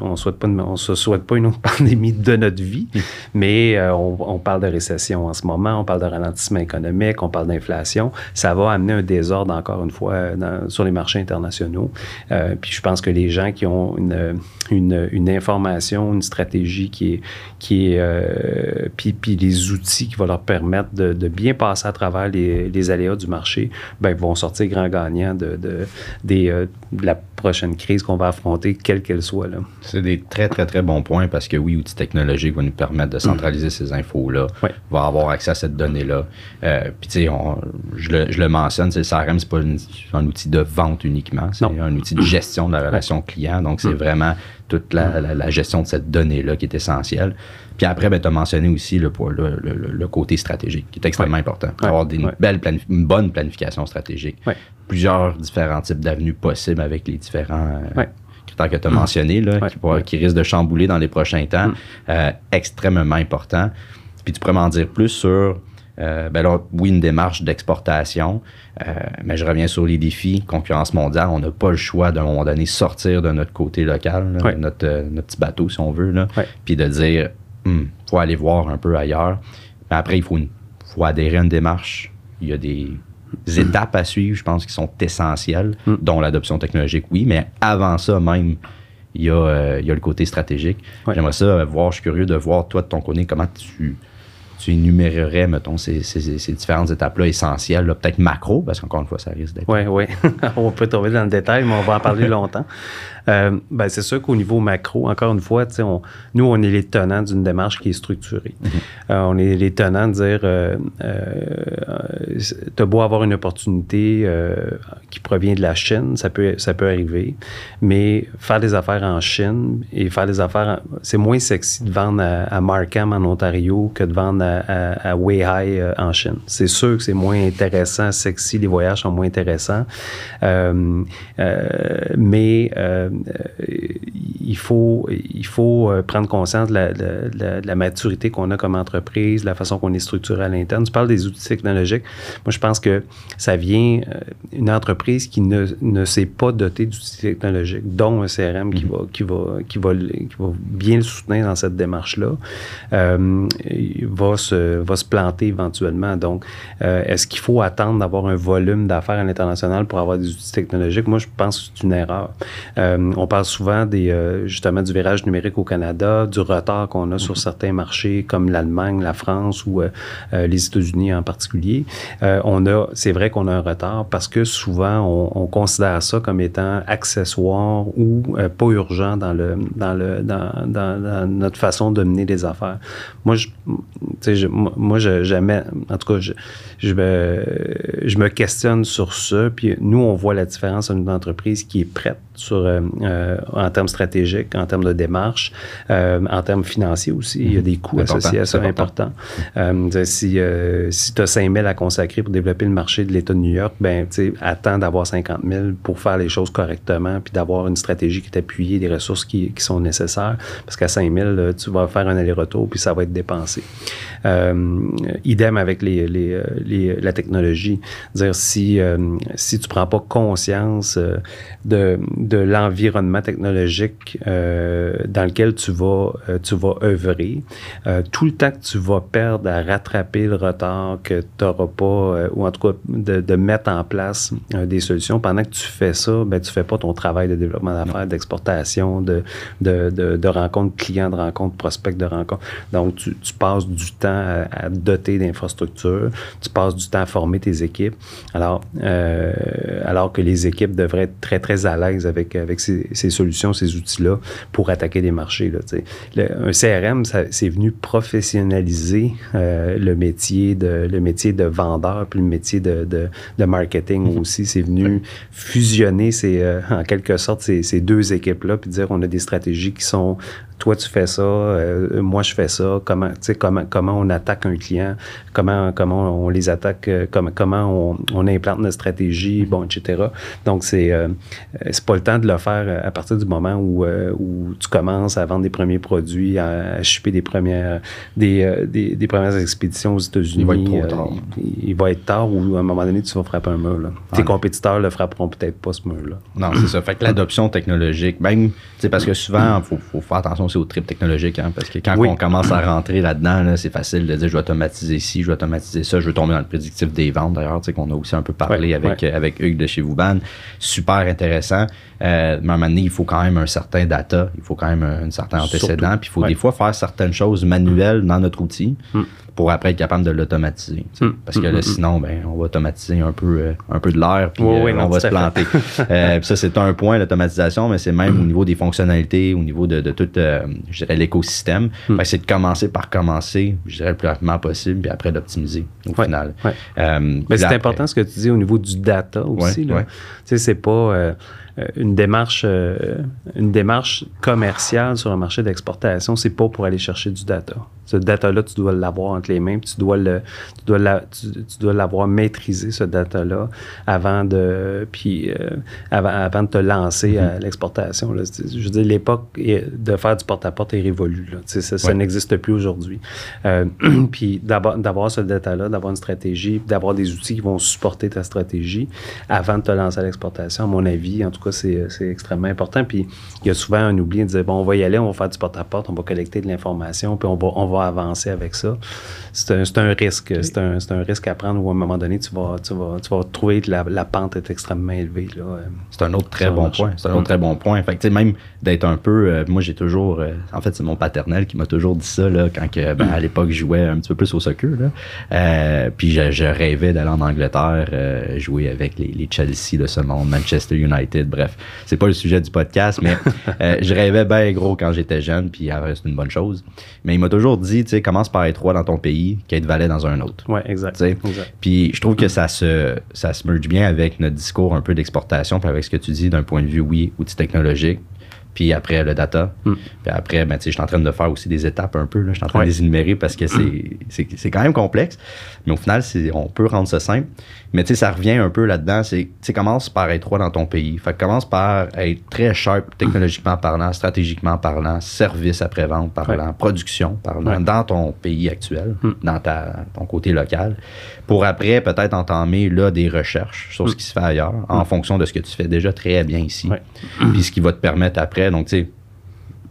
On souhaite pas, on se souhaite pas une autre pandémie de notre vie, mm. mais euh, on, parle de récession en ce moment, on parle de ralentissement économique, on parle d'inflation. Ça va amener un désordre encore une fois sur les marchés internationaux. Euh, puis je pense que les gens qui ont une, une, information, une stratégie qui est, qui est puis, puis les outils qui vont leur permettre de, bien passer à travers les, aléas du marché, ben, vont sortir grand gagnants de, de, de la prochaine crise qu'on va affronter, quelle qu'elle soit. Là. C'est des très, très, très bons points parce que oui, outils technologiques vont nous permettre de mm. centraliser ces infos-là, va avoir accès à cette donnée-là. Euh, puis, tu sais, je le, je le mentionne, le CRM, c'est pas un outil de vente uniquement, c'est un outil de gestion de la relation client. Donc, c'est mm. vraiment toute la, gestion de cette donnée-là qui est essentielle. Puis après, ben, tu as mentionné aussi le, le, côté stratégique, qui est extrêmement important. Avoir une, belle une bonne planification stratégique. Plusieurs différents types d'avenues possibles avec les différents euh, critères que tu as mentionnés, là, qui, risquent de chambouler dans les prochains temps. Mm. Euh, extrêmement important. Puis tu pourrais m'en dire plus sur euh, ben oui, une démarche d'exportation, mais je reviens sur les défis. Concurrence mondiale, on n'a pas le choix d'un moment donné sortir de notre côté local, notre, notre, petit bateau, si on veut, là, puis de dire hmm, faut aller voir un peu ailleurs. Mais après, il faut, faut adhérer à une démarche. Il y a des étapes à suivre, je pense, qui sont essentielles, hmm. dont l'adoption technologique, oui, mais avant ça même, il y a, euh, il y a le côté stratégique. J'aimerais ça voir, je suis curieux de voir, toi, de ton côté, comment tu, tu énumérerais, mettons, ces, ces, différentes étapes-là essentielles, peut-être macro, parce qu'encore une fois, ça risque d'être. Oui, oui. on peut tomber dans le détail, mais on va en parler longtemps. Euh, ben, c'est sûr qu'au niveau macro, encore une fois, on, nous, on est les tenants d'une démarche qui est structurée. Mhm. Euh, on est les tenants de dire, euh, tu as beau avoir une opportunité qui provient de la Chine, ça peut, ça peut arriver, mais faire des affaires en Chine et faire des affaires, c'est moins sexy de vendre à, Markham en Ontario que de vendre à, à, Weihai en Chine. C'est sûr que c'est moins intéressant, sexy, les voyages sont moins intéressants, mais il faut, il faut prendre conscience de la, de la maturité qu'on a comme entreprise, la façon qu'on est structuré à l'interne. Tu parles des outils technologiques. Moi, je pense que ça vient une entreprise qui ne, ne s'est pas dotée d'outils technologiques, dont un CRM qui, mhm. va, qui, va, qui, va, qui va bien le soutenir dans cette démarche-là, euh, va, se, va se planter éventuellement. Donc, euh, est-ce qu'il faut attendre d'avoir un volume d'affaires à l'international pour avoir des outils technologiques? Moi, je pense que c'est une erreur. Euh, on parle souvent des, justement du virage numérique au Canada, du retard qu'on a sur mhm. certains marchés comme l'Allemagne, la France ou les États-Unis en particulier. on a, c'est vrai qu'on a un retard parce que souvent, on, on considère ça comme étant accessoire ou pas urgent dans, le, dans, le, dans, dans, notre façon de mener les affaires. Moi, je, je, moi, je, jamais, en tout cas, je, je, me, je me questionne sur ça. Puis nous, on voit la différence d'une entreprise qui est prête sur, euh, euh, en termes stratégiques, en termes de démarche, euh, en termes financiers aussi. Il y a des coûts associés à ça importants. Important. si si tu as 5 000 à consacrer pour développer le marché de l'État de New York, ben, attends d'avoir 50 000 pour faire les choses correctement, puis d'avoir une stratégie qui est appuyée, des ressources qui, qui sont nécessaires. Parce qu'à 5 000, tu vas faire un aller-retour, puis ça va être dépensé. idem avec les, les, les, la technologie. Dire si, si tu prends pas conscience de de l'environnement technologique euh, dans lequel tu vas, euh, tu vas œuvrer, euh, tout le temps que tu vas perdre à rattraper le retard que tu n'auras pas, ou en tout cas de, de mettre en place des solutions, pendant que tu fais ça, ben, tu fais pas ton travail de développement d'affaires, d'exportation, de, de, de, de rencontres clients, de rencontres prospects, de rencontres. Donc, tu, tu passes du temps à, à doter d'infrastructures, tu passes du temps à former tes équipes. Alors, alors que les équipes devraient être très, très à l'aise avec avec, ces, solutions, ces outils-là pour attaquer des marchés. Là, un CRM, c'est venu professionnaliser euh, le, métier de, le métier de vendeur, puis le métier de, de, marketing mm-hmm. aussi. C'est venu fusionner ces, euh, en quelque sorte ces, ces deux équipes-là, puis dire on a des stratégies qui sont toi tu fais ça, euh, moi je fais ça, comment, comment, comment on attaque un client, comment, comment on les attaque, euh, comment, comment on, on, implante notre stratégie, bon, etc. Donc, c'est euh, c'est pas le temps de le faire à partir du moment où, où tu commences à vendre des premiers produits, à, à choper des premières, des, des, des, premières expéditions aux États-Unis. Il va être trop tard. Il, va être tard ou à un moment donné, tu vas frapper un mur. Là. Tes compétiteurs le frapperont peut-être pas ce mur-là. Non, c'est ça. Fait que l'adoption technologique, même, parce que souvent, il faut, faut faire attention c'est au trip technologique, hein, parce que quand on commence à rentrer là-dedans, c'est facile de dire je vais automatiser ci, je vais automatiser ça, je vais tomber dans le prédictif des ventes d'ailleurs, qu'on a aussi un peu parlé avec, avec Hugues de chez Vouban. Super intéressant. Euh, mais à un moment donné, il faut quand même un certain data, il faut quand même un, certain antécédent, puis il faut des fois faire certaines choses manuelles dans notre outil. Mm pour après être capable de l'automatiser. Hmm. Parce que là, hmm, hmm, sinon, ben, on va automatiser un peu, euh, un peu de l'air, puis euh, on va se planter. euh, ça, c'est un point, l'automatisation, mais c'est même au niveau des fonctionnalités, au niveau de, de tout, je dirais, l'écosystème. c'est de commencer par commencer, je dirais, le plus rapidement possible, puis après d'optimiser au final. mais c'est important ce que tu dis au niveau du data aussi. Tu sais, c'est pas une démarche, une démarche commerciale sur un marché d'exportation, c'est pas pour aller chercher du data. Ce data-là, tu dois l'avoir entre les mains, puis tu dois le, tu dois la, tu, dois l'avoir maîtrisé ce data-là avant de, puis euh, avant, avant, de te lancer à mm-hmm. l'exportation. Je veux dire, l'époque de faire du porte-à-porte est révolue. Là. Ça, ça n'existe plus aujourd'hui. Euh, puis d'avoir ce data-là, d'avoir une stratégie, d'avoir des outils qui vont supporter ta stratégie avant de te lancer à l'exportation, à mon avis, en tout cas, c'est, c'est extrêmement important. Puis il y a souvent un oubli de dire, bon, on va y aller, on va faire du porte-à-porte, on va collecter de l'information, puis on va, on va avancer avec ça. C'est un, un, risque. C'est un, un, risque à prendre où à un moment donné, tu vas, tu vas, tu vas trouver que la, la pente est extrêmement élevée. Euh, c'est un autre très bon point. C'est un autre très bon point. Fait que, même d'être un peu. Euh, moi, j'ai toujours. Euh, en fait, c'est mon paternel qui m'a toujours dit ça là, quand que, ben, à l'époque, je jouais un petit peu plus au soccer. Là. puis je, je rêvais d'aller en Angleterre jouer avec les, les, Chelsea de ce monde, Manchester United. Bref, c'est pas le sujet du podcast, mais je rêvais bien gros quand j'étais jeune, puis c'est une bonne chose. Mais il m'a toujours dit tu sais, commence par être roi dans ton pays qu'être valet dans un autre. Oui, exact, Puis je trouve que ça se, ça se merge bien avec notre discours un peu d'exportation, puis avec ce que tu dis d'un point de vue, oui, outil technologique, puis après le data. Mm. Puis après, ben, je suis en train de faire aussi des étapes un peu. Je suis en train Ouais. de les énumérer parce que c'est- c'est quand même complexe. Mais au final, on peut rendre ça simple. Mais ça revient un peu là-dedans. C'est, commence par être roi dans ton pays. Fait que commence par être très sharp technologiquement parlant, stratégiquement parlant, service après-vente parlant, production parlant, Ouais. dans ton pays actuel, Mm. dans ta, ton côté local. Pour après, peut-être entamer là des recherches sur ce qui se fait ailleurs en fonction de ce que tu fais déjà très bien ici. Ouais. Puis ce qui va te permettre après, donc tu sais,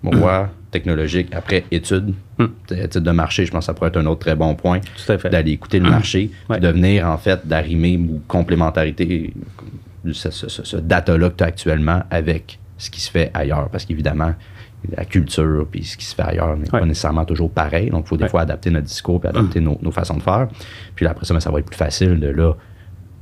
roi technologique, après études, Mm. études de marché, je pense que ça pourrait être un autre très bon point Tout à fait. d'aller écouter le marché, Ouais. puis de venir en fait d'arrimer ou complémentarité ce, ce- ce- ce data-là que tu as actuellement avec ce qui se fait ailleurs. Parce qu'évidemment, la culture puis ce qui se fait ailleurs n'est Ouais. pas nécessairement toujours pareil. Donc, il faut des Ouais. fois adapter notre discours puis adapter nos, nos façons de faire. Puis là, après ça, ben, ça va être plus facile de là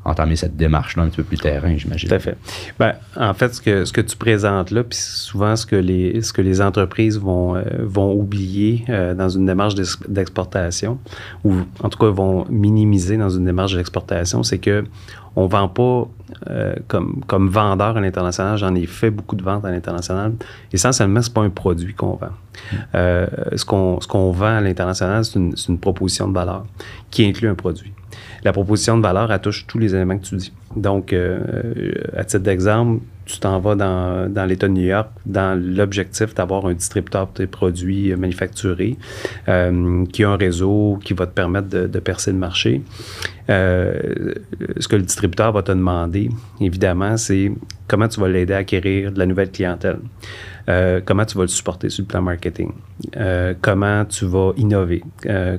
entamer cette démarche-là un petit peu plus terrain, j'imagine. Tout à fait. Ben, en fait, ce que, ce que tu présentes là, puis souvent ce que les, ce que les entreprises vont, euh, vont oublier euh, dans une démarche d'ex- d'exportation, ou en tout cas vont minimiser dans une démarche d'exportation, c'est que on vend pas euh, comme, comme vendeur à l'international. J'en ai fait beaucoup de ventes à l'international. Essentiellement, c'est pas un produit qu'on vend. Euh, ce qu'on ce qu'on vend à l'international, c'est une, c'est une proposition de valeur qui inclut un produit. La proposition de valeur, elle touche tous les éléments que tu dis. Donc, euh, à titre d'exemple, tu t'en vas dans, dans l'État de New York dans l'objectif d'avoir un distributeur pour tes produits euh, manufacturés euh, qui a un réseau qui va te permettre de, de percer le marché. Euh, ce que le distributeur va te demander, évidemment, c'est comment tu vas l'aider à acquérir de la nouvelle clientèle. Euh, comment tu vas le supporter sur le plan marketing, euh, comment tu vas innover,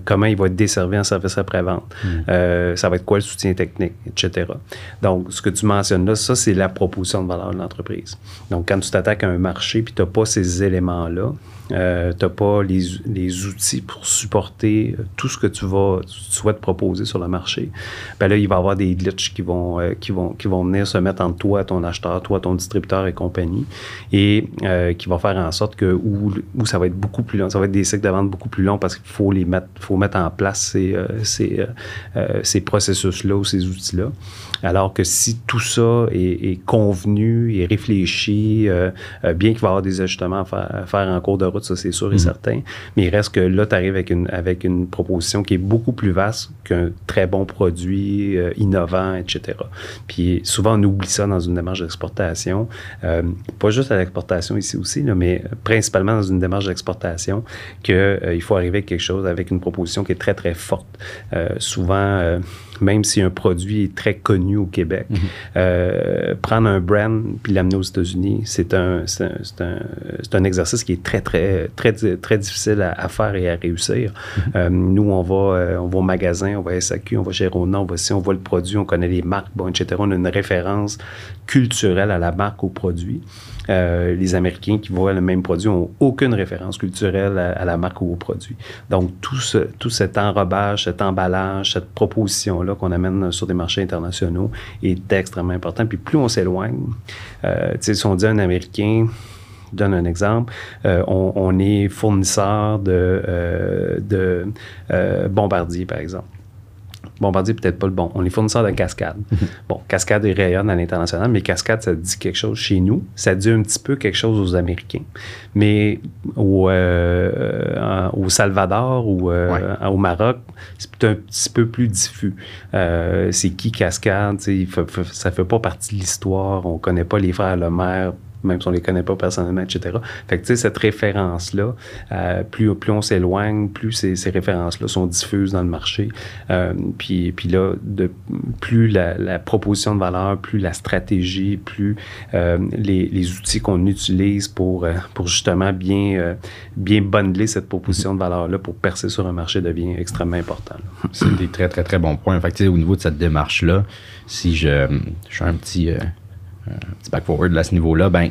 comment il va être desservi en service après-vente, Euh, ça va être quoi le soutien technique, etc. Donc, ce que tu mentionnes là, ça, c'est la proposition de valeur de l'entreprise. Donc, quand tu t'attaques à un marché puis tu n'as pas ces éléments-là, euh, tu n'as pas les, les outils pour supporter euh, tout ce que tu vas tu souhaites proposer sur le marché, ben là, il va y avoir des glitches qui vont, euh, qui vont, qui vont venir se mettre entre toi, ton acheteur, toi, ton distributeur et compagnie, et euh, qui va faire en sorte que où, où ça va être beaucoup plus long, ça va être des cycles de vente beaucoup plus longs parce qu'il faut les mettre, faut mettre en place ces, euh, ces, euh, ces processus-là ou ces outils-là. Alors que si tout ça est, est convenu et réfléchi, euh, euh, bien qu'il va y avoir des ajustements à faire, à faire en cours de route, ça c'est sûr et certain, mais il reste que là, tu arrives avec une, avec une proposition qui est beaucoup plus vaste qu'un très bon produit, euh, innovant, etc. Puis souvent, on oublie ça dans une démarche d'exportation, euh, pas juste à l'exportation ici aussi, là, mais principalement dans une démarche d'exportation, qu'il il faut arriver avec quelque chose, avec une proposition qui est très, très forte. Souvent, même si un produit est très connu au Québec, euh, prendre un brand puis l'amener aux États-Unis, c'est un, un, un, un exercice qui est très, très, très, très difficile à, à faire et à réussir. Euh, nous, on va, euh, on va au magasin, on va à SAQ, on va chez Rona, on va ici, on voit le produit, on connaît les marques, bon, etc. On a une référence culturelle à la marque, au produit. Euh, les Américains qui voient le même produit n'ont aucune référence culturelle à, la marque ou au produit. Donc, tout, ce, tout cet enrobage, cet emballage, cette proposition-là qu'on amène sur des marchés internationaux est extrêmement important. Puis plus on s'éloigne, euh, si on dit un Américain, je donne un exemple, euh, on, on, est fournisseur de, euh, de euh, Bombardier, par exemple. Bombardier, peut-être pas le bon. On est fournisseur de Cascade. bon, Cascade est rayonne à l'international, mais Cascade, ça dit quelque chose chez nous. Ça dit un petit peu quelque chose aux Américains. Mais au, euh, au Salvador ou euh, ouais. au Maroc, c'est un petit peu plus diffus. Euh, c'est qui Cascade? Ça fait pas partie de l'histoire. On connaît pas les frères Lemaire même si on les connaît pas personnellement, etc. Fait que, tu sais, cette référence-là, euh, plus, on s'éloigne, plus ces, ces références-là sont diffuses dans le marché. Euh, puis, puis là, de, plus la, proposition de valeur, plus la stratégie, plus euh, les, outils qu'on utilise pour, pour justement bien, bien bundler cette proposition de valeur-là pour percer sur un marché devient extrêmement important. C'est des très, très, très bons points. Fait que, au niveau de cette démarche-là, si je, je suis un petit petit back forward à ce niveau-là, ben,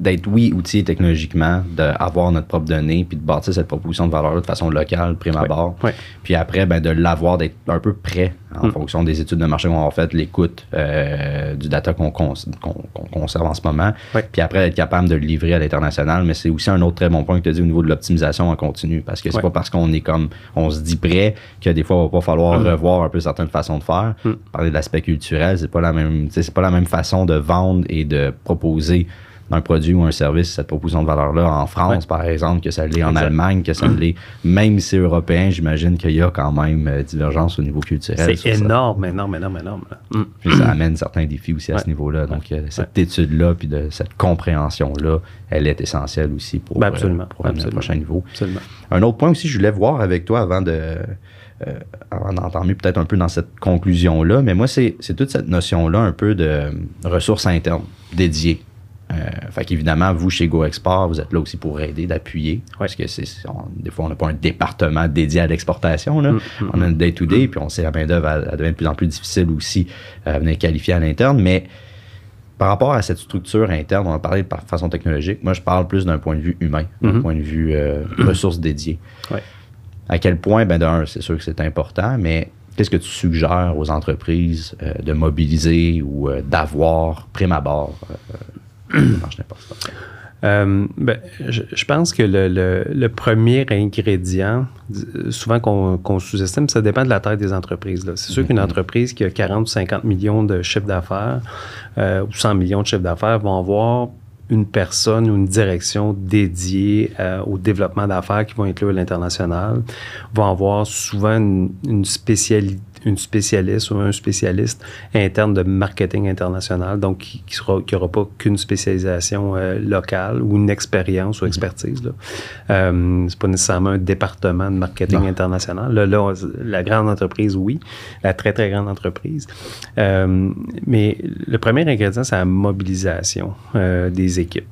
d'être, oui, outillé technologiquement, d'avoir notre propre donnée, puis de bâtir cette proposition de valeur de façon locale, prime abord. Puis après, ben, de l'avoir, d'être un peu prêt en mm. fonction des études de marché qu'on a faites, l'écoute euh, du data qu'on, qu'on, qu'on conserve en ce moment. Puis après, être capable de le livrer à l'international. Mais c'est aussi un autre très bon point que tu as dit au niveau de l'optimisation en continu. Parce que c'est pas parce qu'on est comme, on se dit prêt que des fois, il va pas falloir mm. revoir un peu certaines façons de faire. Mm. Parler de l'aspect culturel, c'est pas la même, c'est pas la même façon de vendre et de proposer d'un produit ou un service, cette proposition de valeur-là en France, par exemple, que ça l'est en Allemagne, que ça l'est, même si c'est européen, j'imagine qu'il y a quand même euh, divergence au niveau culturel. C'est énorme, énorme, énorme, énorme, mm. Puis ça amène certains défis aussi à ce niveau-là. Donc, euh, cette étude-là, puis de cette compréhension-là, elle est essentielle aussi pour, ben, absolument, pour le prochain niveau. Absolument. Un autre point aussi, je voulais voir avec toi avant de euh, avant d'entendre peut-être un peu dans cette conclusion-là, mais moi, c'est toute cette notion-là un peu de ressources internes dédiées. Euh, fait qu'évidemment, vous, chez GoExport, vous êtes là aussi pour aider, d'appuyer. Parce que c'est, des fois, on n'a pas un département dédié à l'exportation. Mm, mm, on a un day-to-day, puis on sait que la main-d'œuvre devient de plus en plus difficile aussi à venir qualifier à l'interne. Mais par rapport à cette structure interne, on a parlé de façon technologique. Moi, je parle plus d'un point de vue humain, d'un mm-hmm. point de vue euh, ressources dédiées. Ouais à quel point, ben d'un, c'est sûr que c'est important, mais qu'est-ce que tu suggères aux entreprises euh, de mobiliser ou euh, d'avoir prime abord? Euh, euh ben, je, pense que le, premier ingrédient, souvent qu'on sous-estime, ça dépend de la taille des entreprises. C'est sûr qu'une mm-hmm. entreprise qui a 40 ou 50 millions de chiffre d'affaires ou 100 millions de chiffre d'affaires vont avoir une personne ou une direction dédiée euh, au développement d'affaires qui vont inclure l'international, vont avoir souvent une, une spécialité une spécialiste ou un spécialiste interne de marketing international, donc qui n'aura pas qu'une spécialisation euh, locale ou une expérience ou mhm. expertise. Là. Euh, c'est pas nécessairement un département de marketing international. Là, là, la grande entreprise, oui, la très, très grande entreprise. Euh, mais le premier ingrédient, c'est la mobilisation euh, des équipes.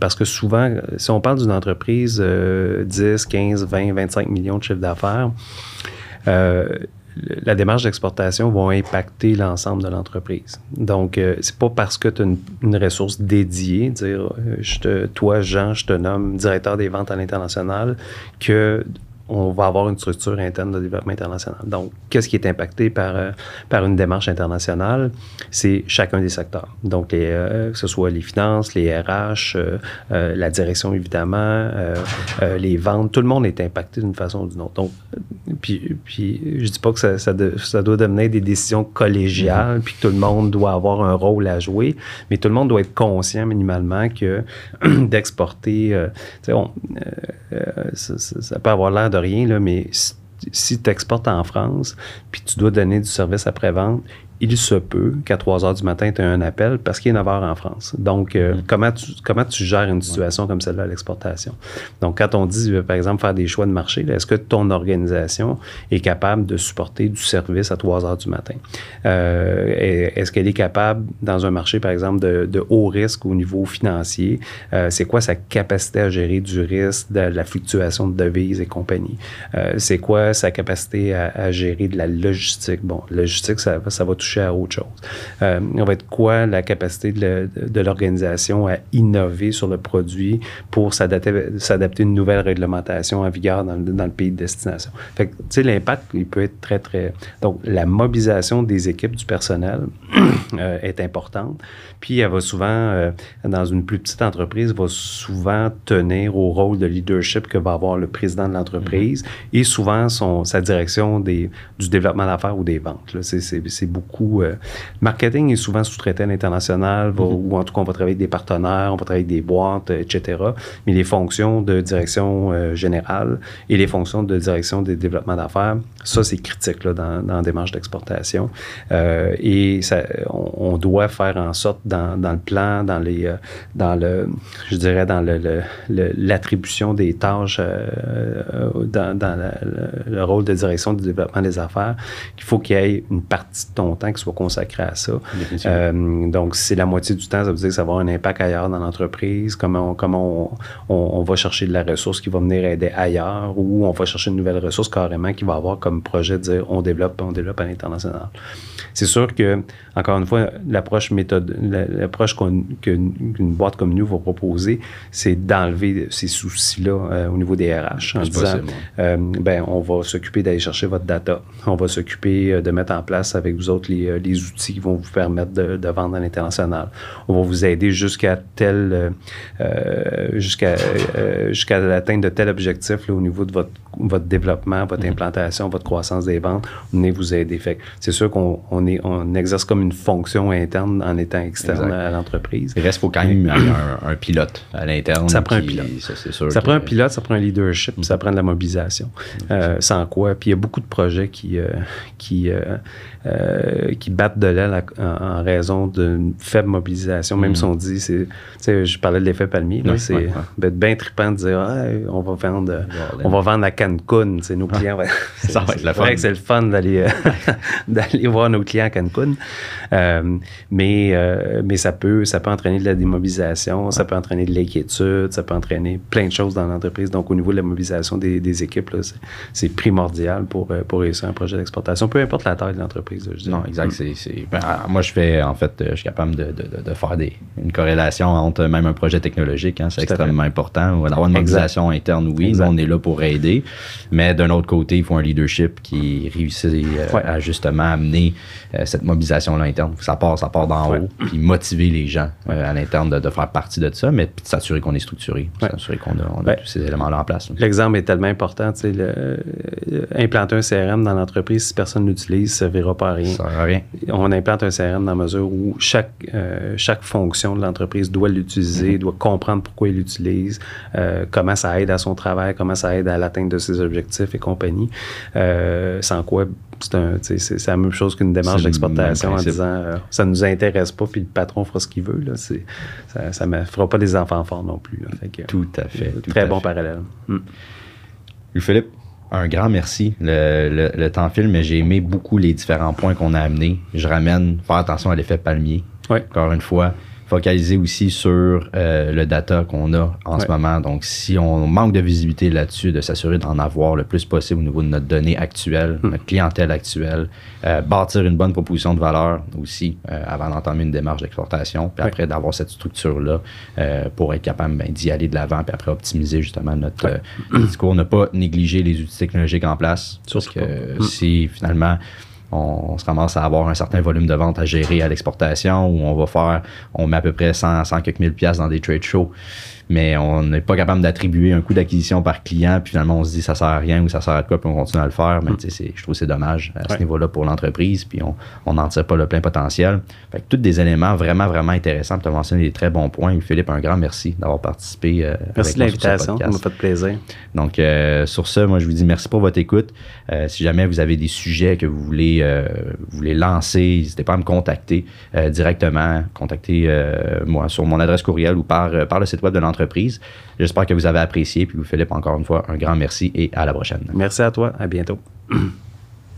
parce que souvent, si on parle d'une entreprise 10, 15, 20, 25 millions de chiffres d'affaires, la démarche d'exportation va impacter l'ensemble de l'entreprise. Donc, euh, c'est pas parce que tu as une, ressource dédiée, dire euh, je te, toi, Jean, je te nomme directeur des ventes à l'international, que on va avoir une structure interne de développement international. Donc, qu'est-ce qui est impacté par, euh, par une démarche internationale? C'est chacun des secteurs. Donc, euh, que ce soit les finances, les RH, euh, la direction évidemment, les ventes, tout le monde est impacté d'une façon ou d'une autre. Donc, puis, puis je dis pas que ça, ça, doit devenir des décisions collégiales, puis que tout le monde doit avoir un rôle à jouer, mais tout le monde doit être conscient minimalement que d'exporter, ça, ça peut avoir l'air rien, mais si, tu exportes en France, puis tu dois donner du service après-vente, il se peut qu'à 3 heures du matin, tu aies un appel parce qu'il est 9 heures en France. Donc, euh, mm. comment, tu, comment tu gères une situation comme celle-là à l'exportation? Donc, quand on dit, euh, par exemple, faire des choix de marché, est-ce que ton organisation est capable de supporter du service à 3 heures du matin? Euh, est-ce qu'elle est capable, dans un marché, par exemple, de, haut risque au niveau financier, c'est quoi sa capacité à gérer du risque, de la fluctuation de devises et compagnie? c'est quoi sa capacité à, gérer de la logistique? Bon, logistique, ça, ça va toucher à autre chose. Euh, on va être quoi la capacité de, l'organisation à innover sur le produit pour s'adapter, à une nouvelle réglementation en vigueur dans, le pays de destination? Fait tu sais, l'impact, il peut être très, très... Donc, la mobilisation des équipes, du personnel euh, est importante. Puis, elle va souvent, euh, dans une plus petite entreprise, va souvent tenir au rôle de leadership que va avoir le président de l'entreprise mm-hmm. et souvent son, sa direction des, du développement d'affaires ou des ventes. C'est beaucoup euh, marketing est souvent sous-traité à l'international, mm-hmm. ou en tout cas, on va travailler avec des partenaires, on va travailler avec des boîtes, euh, etc. Mais les fonctions de direction euh, générale et les fonctions de direction des développements d'affaires, ça, c'est critique là, dans, dans la démarche d'exportation. et ça, on, doit faire en sorte dans, dans le plan, dans les, dans le, je dirais, dans l'attribution le, des tâches dans, dans le, le, rôle de direction du développement des affaires, qu'il faut qu'il y ait une partie de ton temps qui soit consacré à ça. Euh, donc, si c'est la moitié du temps, ça veut dire que ça va avoir un impact ailleurs dans l'entreprise, comment, on, comment on, va chercher de la ressource qui va venir aider ailleurs, ou on va chercher une nouvelle ressource carrément qui va avoir comme projet de dire on développe, on développe à l'international. C'est sûr que, encore une fois, l'approche méthode, l'approche qu'une boîte comme nous va proposer, c'est d'enlever ces soucis-là euh, au niveau des RH en disant, euh, ben, on va s'occuper d'aller chercher votre data, on va s'occuper de mettre en place avec vous autres les, les, outils qui vont vous permettre de, de vendre à l'international. On va vous aider jusqu'à tel, jusqu'à jusqu'à l'atteinte de tel objectif là, au niveau de votre, votre développement, votre mm-hmm. implantation, votre croissance des ventes. On est vous aider. Fait c'est sûr qu'on on exerce comme une fonction interne en étant externe à l'entreprise. Il reste faut quand même un, un, pilote à l'interne. Ça prend un pilote. Ça, sûr ça prend un pilote, ça prend un leadership, ça prend de la mobilisation. Euh, sans quoi, puis il y a beaucoup de projets qui, euh, qui, euh, qui battent de l'aile en, raison d'une faible mobilisation. Même mm. si on dit, c'est, je parlais de l'effet palmier, c'est bien trippant de dire, ah, on va vendre, on va vendre à Cancun, nos clients. ça va être le fun. C'est le fun d'aller, d'aller voir nos clients à Cancun. mais, mais ça peut, ça peut entraîner de la démobilisation, ça peut entraîner de l'inquiétude, ça peut entraîner plein de choses dans l'entreprise. Donc, au niveau de la mobilisation des, équipes, c'est primordial pour, euh, pour réussir un projet d'exportation, peu importe la taille de l'entreprise. Non, exact. C'est, ben, moi, je fais, en fait, je suis capable de, de, faire des, une corrélation entre même un projet technologique. Hein, c'est extrêmement important. D'avoir une mobilisation interne, oui, on est là pour aider. Mais d'un autre côté, il faut un leadership qui réussit euh, à justement amener euh, cette mobilisation-là interne. Ça part, ça part d'en haut, puis motiver les gens à l'interne de, faire partie de ça, mais puis de s'assurer qu'on est structuré, s'assurer qu'on a, on a tous ces éléments-là en place. L'exemple est tellement important. Le, euh, implanter un CRM dans l'entreprise, si personne l'utilise, ça ne servira pas à rien. Ça rien. On implante un CRM dans la mesure où chaque, euh, chaque fonction de l'entreprise doit l'utiliser, mm-hmm. doit comprendre pourquoi il l'utilise, euh, comment ça aide à son travail, comment ça aide à l'atteinte de ses objectifs et compagnie. sans quoi c'est la même chose qu'une démarche d'exportation en disant ça ne nous intéresse pas, puis le patron fera ce qu'il veut. Là, ça ne fera pas des enfants forts non plus. tout à fait. très bon parallèle. Mm. Philippe, un grand merci. Le, temps file, mais j'ai aimé beaucoup les différents points qu'on a amenés. Je ramène, faire attention à l'effet palmier. Encore une fois, focaliser aussi sur euh, le data qu'on a en ce moment. Donc, si on manque de visibilité là-dessus, de s'assurer d'en avoir le plus possible au niveau de notre donnée actuelle, hmm. notre clientèle actuelle, euh, bâtir une bonne proposition de valeur aussi euh, avant d'entamer une démarche d'exportation, puis après d'avoir cette structure-là pour être capable ben, d'y aller de l'avant, puis après optimiser justement notre discours, ne pas négliger les outils technologiques en place. Parce que hmm. si finalement on, ramasse à avoir un certain volume de vente à gérer à l'exportation où on va faire, on met à peu près 100, 100 quelques mille piastres dans des trade shows mais on n'est pas capable d'attribuer un coût d'acquisition par client, puis finalement on se dit ça sert à rien ou ça sert à quoi, puis on continue à le faire. Mais mm. je trouve que c'est dommage à ce niveau-là pour l'entreprise, puis on n'en tire pas le plein potentiel. Fait que tous des éléments vraiment, vraiment intéressants. Tu as mentionné des très bons points. Philippe, un grand merci d'avoir participé. Euh, merci de l'invitation, ça m'a fait plaisir. Donc, euh, sur ce, moi, je vous dis merci pour votre écoute. Euh, si jamais vous avez des sujets que vous voulez, vous voulez lancer, n'hésitez pas à me contacter directement. Contactez moi sur mon adresse courriel ou par, par le site web de l'entreprise J'espère que vous avez apprécié. Puis, vous, Philippe, encore une fois, un grand merci et à la prochaine. Merci à toi. À bientôt.